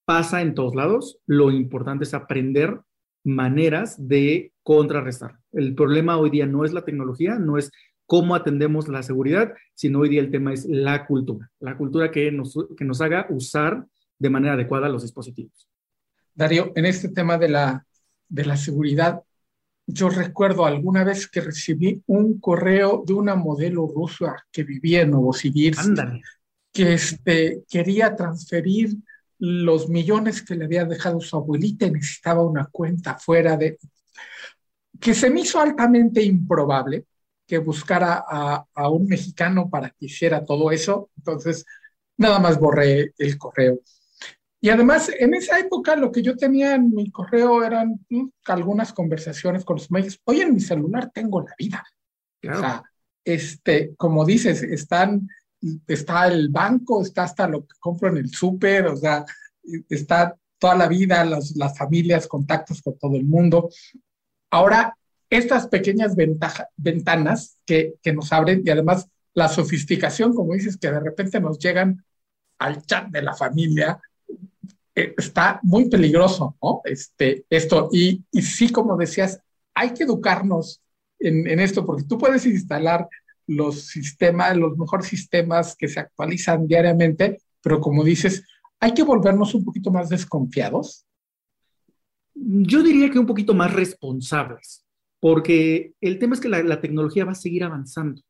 pasa en todos lados. Lo importante es aprender maneras de contrarrestar. El problema hoy día no es la tecnología, no es cómo atendemos la seguridad, sino hoy día el tema es la cultura, la cultura que nos, que nos haga usar de manera adecuada los dispositivos.
Darío, en este tema de la, de la seguridad, yo recuerdo alguna vez que recibí un correo de una modelo rusa que vivía en Novosibirsk, que este, quería transferir los millones que le había dejado su abuelita y necesitaba una cuenta fuera de... que se me hizo altamente improbable que buscara a, a un mexicano para que hiciera todo eso, entonces nada más borré el correo. Y además, en esa época lo que yo tenía en mi correo eran mm, algunas conversaciones con los medios. Hoy en mi celular tengo la vida. O sea, este, como dices, están está el banco, está hasta lo que compro en el súper, o sea, está toda la vida, las, las familias, contactos con todo el mundo. Ahora, estas pequeñas ventanas que, que nos abren y además la sofisticación, como dices, que de repente nos llegan al chat de la familia, eh, está muy peligroso, ¿no? Este, esto, y, y sí, como decías, hay que educarnos en, en, esto, porque tú puedes instalar los sistemas, los mejores sistemas que se actualizan diariamente, pero como dices, hay que volvernos un poquito más desconfiados.
Yo diría que un poquito más responsables, porque el tema es que la, tecnología va a seguir avanzando.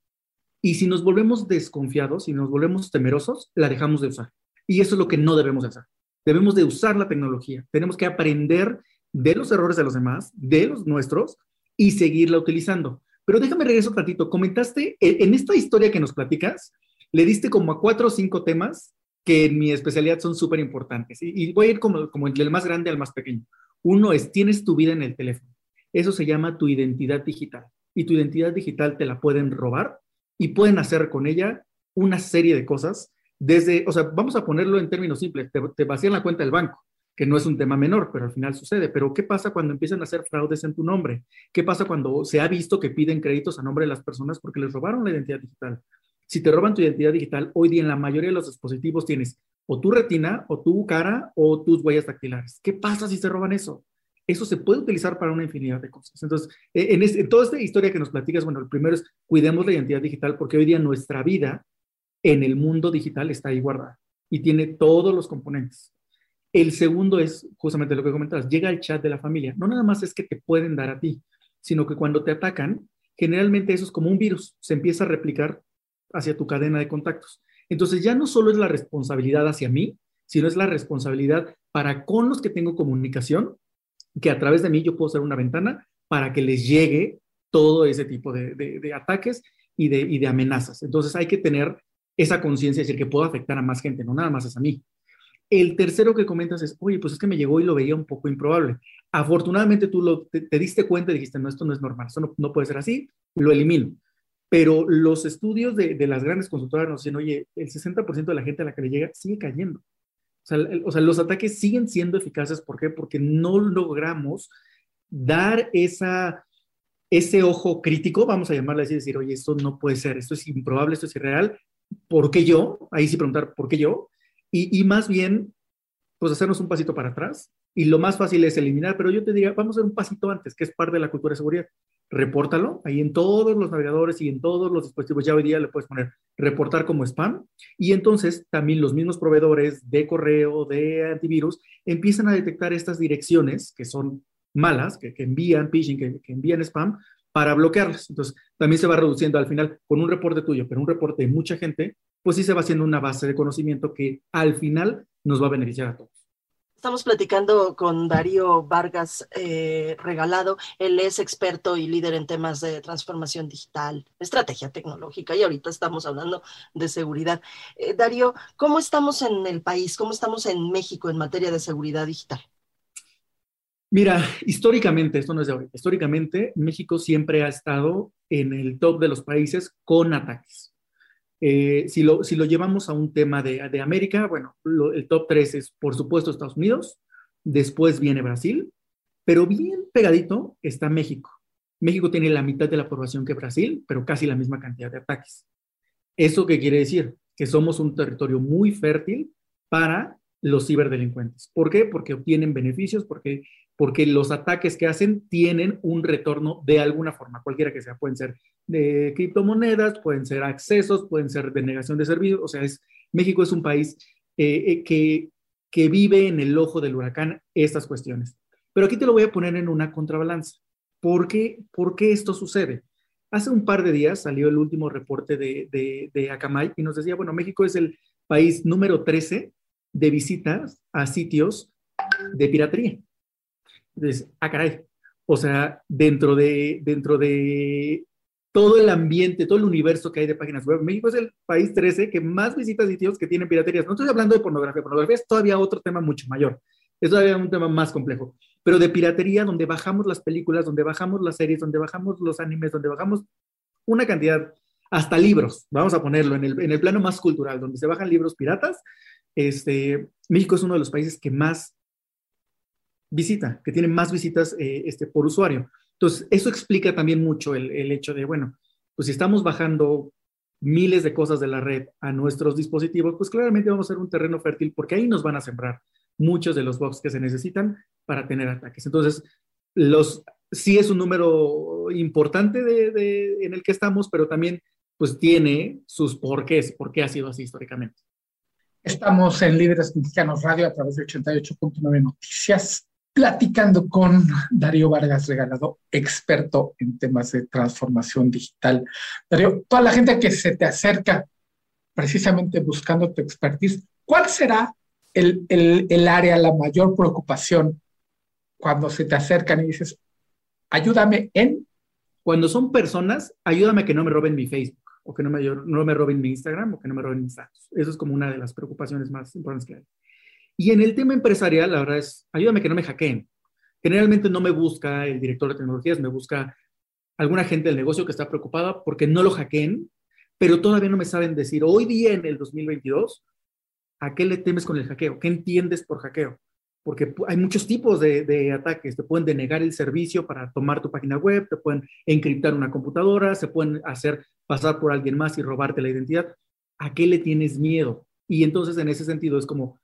Y si nos volvemos desconfiados, si nos volvemos temerosos, la dejamos de usar. Y eso es lo que no debemos hacer. Debemos de usar la tecnología. Tenemos que aprender de los errores de los demás, de los nuestros, y seguirla utilizando. Pero déjame regreso un ratito. Comentaste, en esta historia que nos platicas, le diste como a cuatro o cinco temas que en mi especialidad son súper importantes. Y, voy a ir como, como del más grande al más pequeño. Uno es, tienes tu vida en el teléfono. Eso se llama tu identidad digital. Y tu identidad digital te la pueden robar y pueden hacer con ella una serie de cosas. Desde, o sea, vamos a ponerlo en términos simples, te, te vacían la cuenta del banco que no es un tema menor, pero al final sucede. Pero ¿qué pasa cuando empiezan a hacer fraudes en tu nombre? ¿Qué pasa cuando se ha visto que piden créditos a nombre de las personas porque les robaron la identidad digital? Si te roban tu identidad digital, hoy día en la mayoría de los dispositivos tienes o tu retina, o tu cara, o tus huellas dactilares. ¿Qué pasa si se roban eso? Eso se puede utilizar para una infinidad de cosas. Entonces, e, en, en toda esta historia que nos platicas, bueno, el primero es cuidemos la identidad digital porque hoy día nuestra vida en el mundo digital está ahí guardada y tiene todos los componentes. El segundo es justamente lo que comentabas, llega al chat de la familia. No nada más es que te pueden dar a ti, sino que cuando te atacan, generalmente eso es como un virus, se empieza a replicar hacia tu cadena de contactos. Entonces ya no solo es la responsabilidad hacia mí, sino es la responsabilidad para con los que tengo comunicación, que a través de mí yo puedo ser una ventana para que les llegue todo ese tipo de, ataques y de, de amenazas. Entonces hay que tener esa conciencia, es decir, que puedo afectar a más gente, no nada más es a mí. El tercero que comentas es, oye, pues es que me llegó y lo veía un poco improbable. Afortunadamente tú lo, te, diste cuenta y dijiste, no, esto no es normal, esto no, puede ser así, lo elimino. Pero los estudios de, las grandes consultoras nos dicen, oye, el 60% de la gente a la que le llega sigue cayendo. O sea, los ataques siguen siendo eficaces. ¿Por qué? Porque no logramos dar ese ojo crítico, vamos a llamarle así, decir, oye, esto no puede ser, esto es improbable, esto es irreal, ¿por qué yo? Ahí sí preguntar, ¿por qué yo? Y, más bien, pues hacernos un pasito para atrás. Y lo más fácil es eliminar, pero yo te diría, vamos a hacer un pasito antes, que es parte de la cultura de seguridad. Repórtalo, ahí en todos los navegadores y en todos los dispositivos, ya hoy día le puedes poner reportar como spam. Y entonces también los mismos proveedores de correo, de antivirus, empiezan a detectar estas direcciones que son malas, que, envían phishing, que, que envían spam, para bloquearlas. Entonces, también se va reduciendo al final con un reporte tuyo, pero un reporte de mucha gente, pues sí se va haciendo una base de conocimiento que al final nos va a beneficiar a todos.
Estamos platicando con Darío Vargas eh, Regalado. Él es experto y líder en temas de transformación digital, estrategia tecnológica y ahorita estamos hablando de seguridad. Eh, Darío, ¿cómo estamos en el país? ¿Cómo estamos en México en materia de seguridad digital?
Mira, históricamente, esto no es de ahorita, históricamente México siempre ha estado en el top de los países con ataques. Eh, si, lo, si lo llevamos a un tema de, de América, bueno, el top 3 es por supuesto Estados Unidos, después viene Brasil, pero bien pegadito está México. México tiene la mitad de la población que Brasil, pero casi la misma cantidad de ataques. ¿Eso qué quiere decir? Que somos un territorio muy fértil para los ciberdelincuentes. ¿Por qué? Porque obtienen beneficios, porque porque los ataques que hacen tienen un retorno de alguna forma, cualquiera que sea. Pueden ser de criptomonedas, pueden ser accesos, pueden ser denegación de servicios. O sea, es, México es un país eh, eh, que, que vive en el ojo del huracán estas cuestiones. Pero aquí te lo voy a poner en una contrabalanza. ¿Por qué, ¿Por qué esto sucede? Hace un par de días salió el último reporte de, de, de Akamai y nos decía, bueno, México es el país número 13 de visitas a sitios de piratería. Entonces, ah, caray. O sea, dentro de, dentro de todo el ambiente, todo el universo que hay de páginas web, México es el país 13 que más visita sitios que tienen piraterías. No estoy hablando de pornografía, pornografía es todavía otro tema mucho mayor. Es todavía un tema más complejo. Pero de piratería, donde bajamos las películas, donde bajamos las series, donde bajamos los animes, donde bajamos una cantidad, hasta libros, vamos a ponerlo en el, en el plano más cultural, donde se bajan libros piratas, este, México es uno de los países que más visita, que tiene más visitas eh, este, por usuario. Entonces, eso explica también mucho el, el, hecho de, bueno, pues si estamos bajando miles de cosas de la red a nuestros dispositivos, pues claramente vamos a ser un terreno fértil porque ahí nos van a sembrar muchos de los bugs que se necesitan para tener ataques. Entonces, los, sí es un número importante de, de, en el que estamos, pero también pues tiene sus porqués, por qué ha sido así históricamente.
Estamos en Líderes Mexicanos Radio a través de 88.9 Noticias platicando con Darío Vargas Regalado, experto en temas de transformación digital. Darío, toda la gente que se te acerca precisamente buscando tu expertise, ¿cuál será el, el, el área, la mayor preocupación cuando se te acercan y dices, ayúdame en...
Cuando son personas, ayúdame que no me roben mi Facebook, o que no me, no me roben mi Instagram, o que no me roben mis datos. Eso es como una de las preocupaciones más importantes que hay. Y en el tema empresarial, la verdad es, ayúdame que no me hackeen. Generalmente no me busca el director de tecnologías, me busca alguna gente del negocio que está preocupada porque no lo hackeen, pero todavía no me saben decir hoy día en el 2022 a qué le temes con el hackeo, qué entiendes por hackeo. Porque hay muchos tipos de, de ataques. Te pueden denegar el servicio para tomar tu página web, te pueden encriptar una computadora, se pueden hacer pasar por alguien más y robarte la identidad. ¿A qué le tienes miedo? Y entonces en ese sentido es como,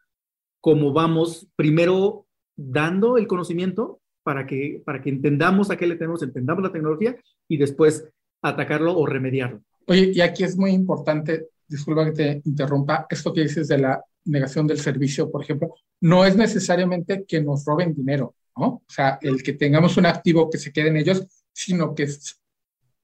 como vamos primero dando el conocimiento para que, para que entendamos a qué le tenemos, entendamos la tecnología y después atacarlo o remediarlo.
Oye, y aquí es muy importante disculpa que te interrumpa, esto que dices de la negación del servicio, por ejemplo, no es necesariamente que nos roben dinero, ¿no? O sea, el que tengamos un activo que se quede en ellos, sino que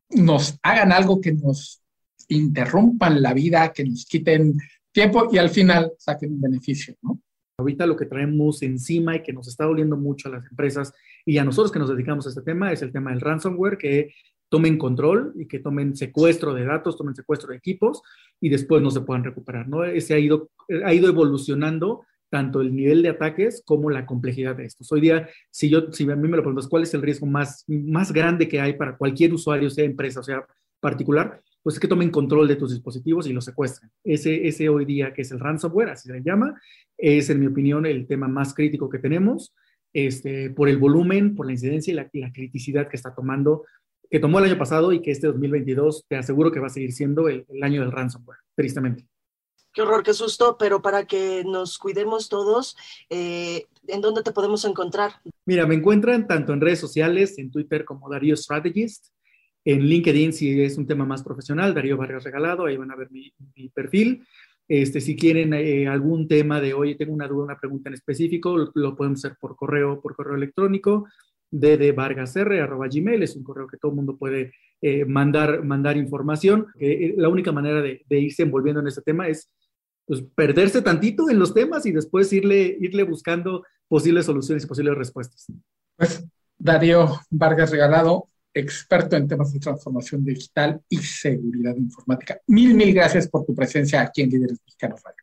nos hagan algo que nos interrumpan la vida, que nos quiten tiempo y al final saquen un beneficio, ¿no?
Ahorita lo que traemos encima y que nos está doliendo mucho a las empresas y a nosotros que nos dedicamos a este tema es el tema del ransomware, que tomen control y que tomen secuestro de datos, tomen secuestro de equipos y después no se puedan recuperar, ¿no? Ese ha ido, ha ido evolucionando tanto el nivel de ataques como la complejidad de estos. Hoy día, si, yo, si a mí me lo preguntas, ¿cuál es el riesgo más, más grande que hay para cualquier usuario, sea empresa o sea particular? Pues es que tomen control de tus dispositivos y los secuestren. Ese, ese hoy día que es el ransomware, así se le llama, es en mi opinión el tema más crítico que tenemos, este, por el volumen, por la incidencia y la, y la criticidad que está tomando que tomó el año pasado y que este 2022 te aseguro que va a seguir siendo el, año del ransomware, tristemente.
Qué horror, qué susto, pero para que nos cuidemos todos, eh, ¿en dónde te podemos encontrar?
Mira, me encuentran tanto en redes sociales, en Twitter como Darío Strategist, en LinkedIn si es un tema más profesional, Darío Vargas Regalado, ahí van a ver mi, perfil. Este, si quieren eh, algún tema de hoy, tengo una duda, una pregunta en específico, lo, lo podemos hacer por correo, por correo electrónico ddvargasr.gmail, es un correo que todo el mundo puede eh, mandar, mandar información. Eh, la única manera de, irse envolviendo en este tema es pues, perderse tantito en los temas y después irle, irle buscando posibles soluciones y posibles respuestas.
Pues Darío Vargas Regalado, experto en temas de transformación digital y seguridad informática. Mil, mil gracias por tu presencia aquí en Líderes Mexicanos Radio.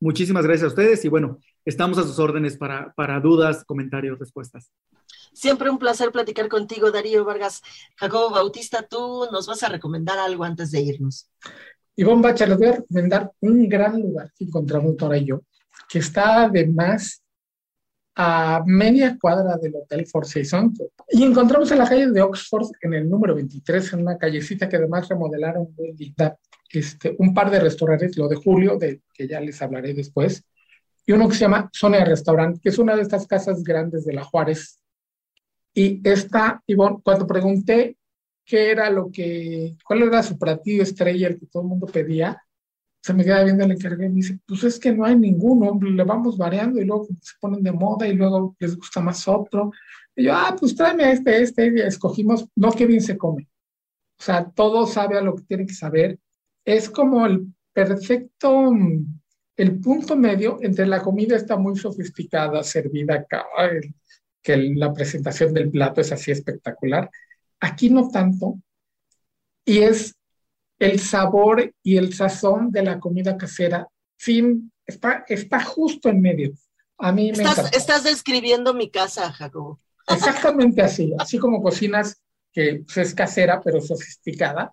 Muchísimas gracias a ustedes y bueno, estamos a sus órdenes para, para dudas, comentarios, respuestas.
Siempre un placer platicar contigo, Darío Vargas. Jacobo Bautista, tú nos vas a recomendar algo antes de irnos.
Ivonne Bacha, les voy a recomendar un gran lugar que encontramos ahora y yo, que está además a media cuadra del Hotel Four Seasons. Y encontramos en la calle de Oxford, en el número 23, en una callecita que además remodelaron muy linda, este, un par de restaurantes, lo de Julio, de, que ya les hablaré después, y uno que se llama Sonia Restaurant, que es una de estas casas grandes de la Juárez, y esta, Ivonne, cuando pregunté qué era lo que, cuál era su platillo estrella, el que todo el mundo pedía, se me queda viendo el encargado y me dice, pues es que no hay ninguno, le vamos variando y luego se ponen de moda y luego les gusta más otro. Y yo, ah, pues tráeme este, este, y escogimos, no, qué bien se come. O sea, todo sabe a lo que tiene que saber. Es como el perfecto, el punto medio entre la comida está muy sofisticada, servida acá, que la presentación del plato es así espectacular. Aquí no tanto. Y es el sabor y el sazón de la comida casera. Fin, está, está justo en medio. A mí me
estás, estás describiendo mi casa, Jacobo.
Exactamente así, así como cocinas que pues, es casera pero sofisticada.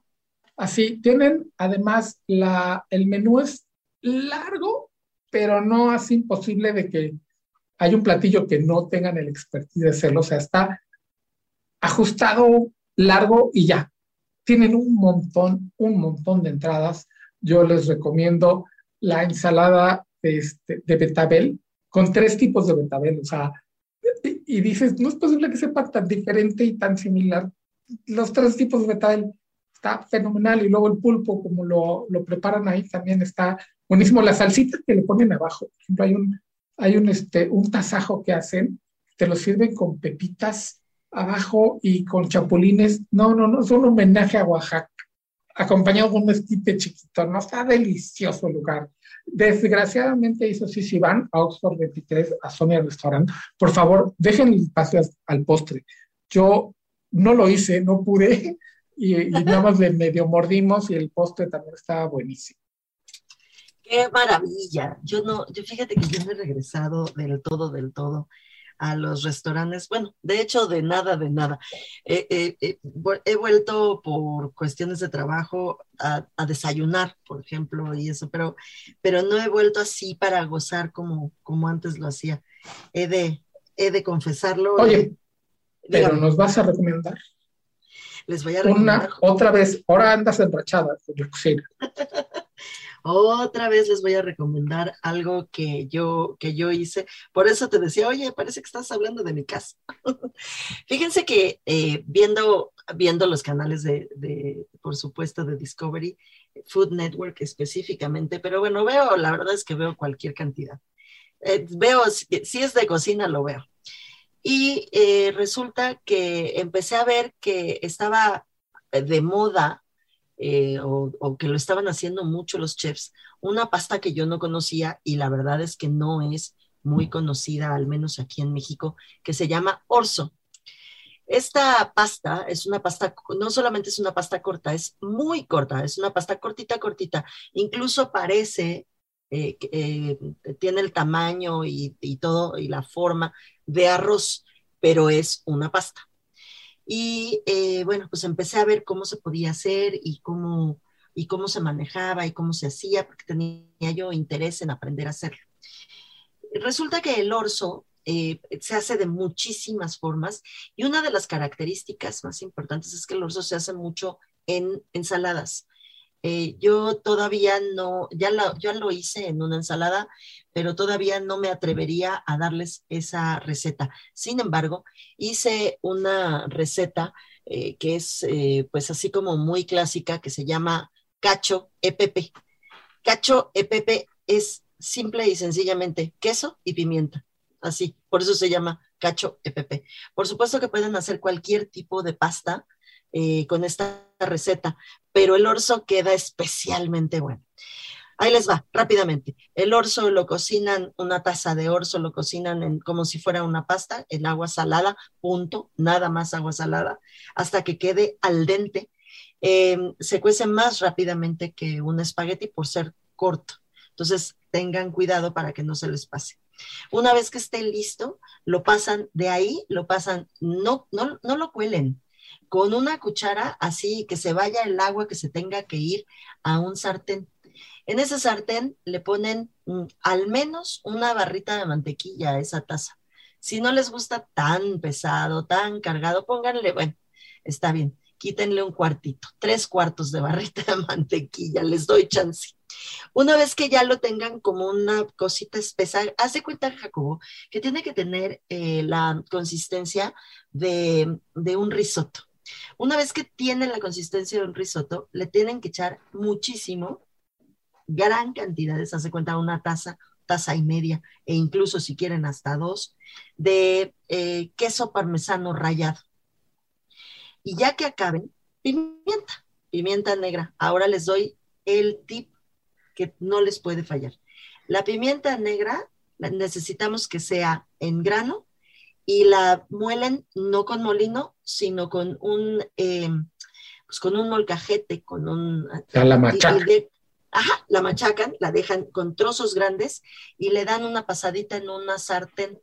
Así, tienen además la, el menú es largo, pero no así imposible de que hay un platillo que no tengan el expertise de hacerlo, o sea, está ajustado, largo y ya. Tienen un montón, un montón de entradas. Yo les recomiendo la ensalada de, este, de betabel con tres tipos de betabel, o sea, y, dices, no es posible que sepa tan diferente y tan similar. Los tres tipos de betabel está fenomenal y luego el pulpo, como lo, lo preparan ahí, también está buenísimo. La salsita que le ponen abajo, por ejemplo, hay un, hay un, este, un tasajo que hacen, te lo sirven con pepitas abajo y con chapulines. No, no, no, es un homenaje a Oaxaca, acompañado con un esquipe chiquito. No está delicioso el lugar. Desgraciadamente, eso sí, si van a Oxford 23, a Sonia Restaurant, por favor, dejen el espacio al postre. Yo no lo hice, no pude, y, y nada más le medio mordimos y el postre también estaba buenísimo.
Qué maravilla. Yo no, yo fíjate que yo no he regresado del todo, del todo a los restaurantes. Bueno, de hecho, de nada, de nada. he vuelto por cuestiones de trabajo a, desayunar, por ejemplo, y eso, pero, pero no he vuelto así para gozar como, como antes lo hacía. He de, he de confesarlo.
Oye, pero nos vas a recomendar.
Les voy a recomendar.
Una, otra vez, ahora andas enrachada con la cocina.
Otra vez les voy a recomendar algo que yo, que yo hice. Por eso te decía, oye, parece que estás hablando de mi casa. Fíjense que eh, viendo viendo los canales de, de, por supuesto, de Discovery, Food Network específicamente, pero bueno, veo, la verdad es que veo cualquier cantidad. Eh, veo, si es de cocina, lo veo. Y eh, resulta que empecé a ver que estaba de moda eh, o, que lo estaban haciendo mucho los chefs, una pasta que yo no conocía y la verdad es que no es muy conocida, al menos aquí en México, que se llama orzo. Esta pasta es una pasta, no solamente es una pasta corta, es muy corta, es una pasta cortita, cortita. Incluso parece, eh, eh, tiene el tamaño y, y, todo, y la forma de arroz, pero es una pasta. Y eh, bueno, pues empecé a ver cómo se podía hacer y cómo, y cómo se manejaba y cómo se hacía, porque tenía yo interés en aprender a hacerlo. Resulta que el orzo eh, se hace de muchísimas formas y una de las características más importantes es que el orzo se hace mucho en ensaladas. Eh, yo todavía no, ya lo, ya lo hice en una ensalada, pero todavía no me atrevería a darles esa receta. Sin embargo, hice una receta eh, que es eh, pues así como muy clásica que se llama cacho EPP. Cacho EPP es simple y sencillamente queso y pimienta así, por eso se llama cacho EPP. Por supuesto que pueden hacer cualquier tipo de pasta con esta receta, pero el orzo queda especialmente bueno. Ahí les va, rápidamente. El orzo lo cocinan, una taza de orzo lo cocinan en, como si fuera una pasta, en agua salada, punto, nada más agua salada, hasta que quede al dente. Eh, se cuece más rápidamente que un espagueti por ser corto. Entonces, tengan cuidado para que no se les pase. Una vez que esté listo, lo pasan de ahí, lo pasan, no, no, no lo cuelen, con una cuchara así que se vaya el agua que se tenga que ir a un sartén. En ese sartén le ponen mm, al menos una barrita de mantequilla a esa taza. Si no les gusta tan pesado, tan cargado, pónganle, bueno, está bien, quítenle un cuartito, tres cuartos de barrita de mantequilla, les doy chance. Una vez que ya lo tengan como una cosita espesa, hace cuenta, Jacobo, que tiene que tener eh, la consistencia de, un risotto. Una vez que tiene la consistencia de un risotto, le tienen que echar muchísimo, gran cantidad, se hace cuenta una taza, taza y media, e incluso si quieren hasta dos, de eh, queso parmesano rallado. Y ya que acaben, pimienta, pimienta negra. Ahora les doy el tip que no les puede fallar. La pimienta negra necesitamos que sea en grano y la muelen no con molino, sino con un, eh, pues con un molcajete, con un...
La machacan.
ajá, la machacan, la dejan con trozos grandes y le dan una pasadita en una sartén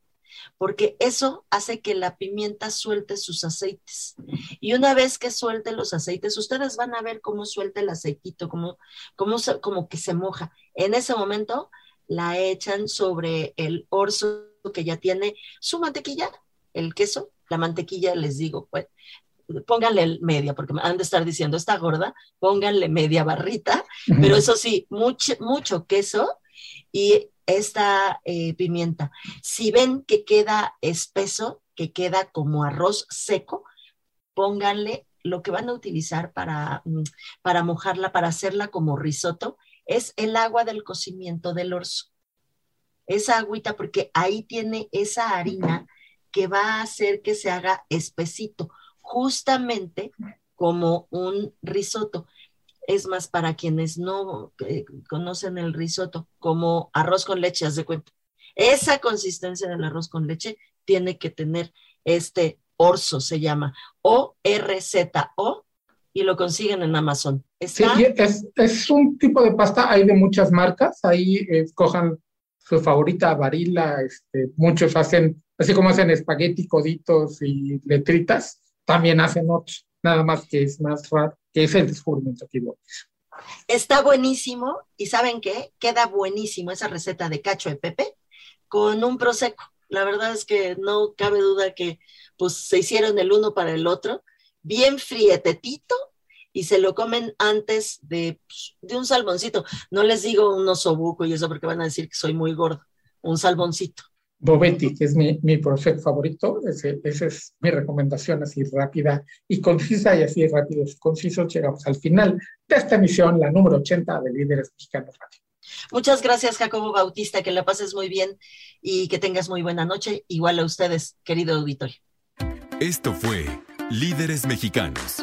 porque eso hace que la pimienta suelte sus aceites. Y una vez que suelte los aceites, ustedes van a ver cómo suelta el aceitito, como, como, como que se moja. En ese momento la echan sobre el orzo que ya tiene su mantequilla, el queso, la mantequilla, les digo, pues, pónganle media, porque me han de estar diciendo, está gorda, pónganle media barrita, pero eso sí, mucho, mucho queso y esta eh, pimienta. Si ven que queda espeso, que queda como arroz seco, pónganle lo que van a utilizar para, mm, para mojarla, para hacerla como risotto, es el agua del cocimiento del orzo. Esa agüita, porque ahí tiene esa harina que va a hacer que se haga espesito, justamente como un risotto es más para quienes no eh, conocen el risotto, como arroz con leche, haz de cuenta. Esa consistencia del arroz con leche tiene que tener este orzo, se llama O-R-Z-O, y lo consiguen en Amazon.
Sí, es, es, un tipo de pasta, hay de muchas marcas, ahí escojan su favorita, varila, este, muchos hacen, así como hacen espagueti, coditos y letritas, también hacen otros, nada más que es más raro que es el descubrimiento que
Está buenísimo y ¿saben qué? Queda buenísimo esa receta de cacho de pepe con un prosecco. La verdad es que no cabe duda que pues se hicieron el uno para el otro, bien frietetito y se lo comen antes de, pues, de un salmoncito. No les digo un osobuco y eso porque van a decir que soy muy gordo, un salmoncito.
Bovetti, que es mi, mi profe favorito. Ese, esa es mi recomendación así rápida y concisa y así rápido y conciso. Llegamos al final de esta emisión, la número 80 de Líderes Mexicanos Radio.
Muchas gracias, Jacobo Bautista, que la pases muy bien y que tengas muy buena noche. Igual a ustedes, querido auditorio.
Esto fue Líderes Mexicanos.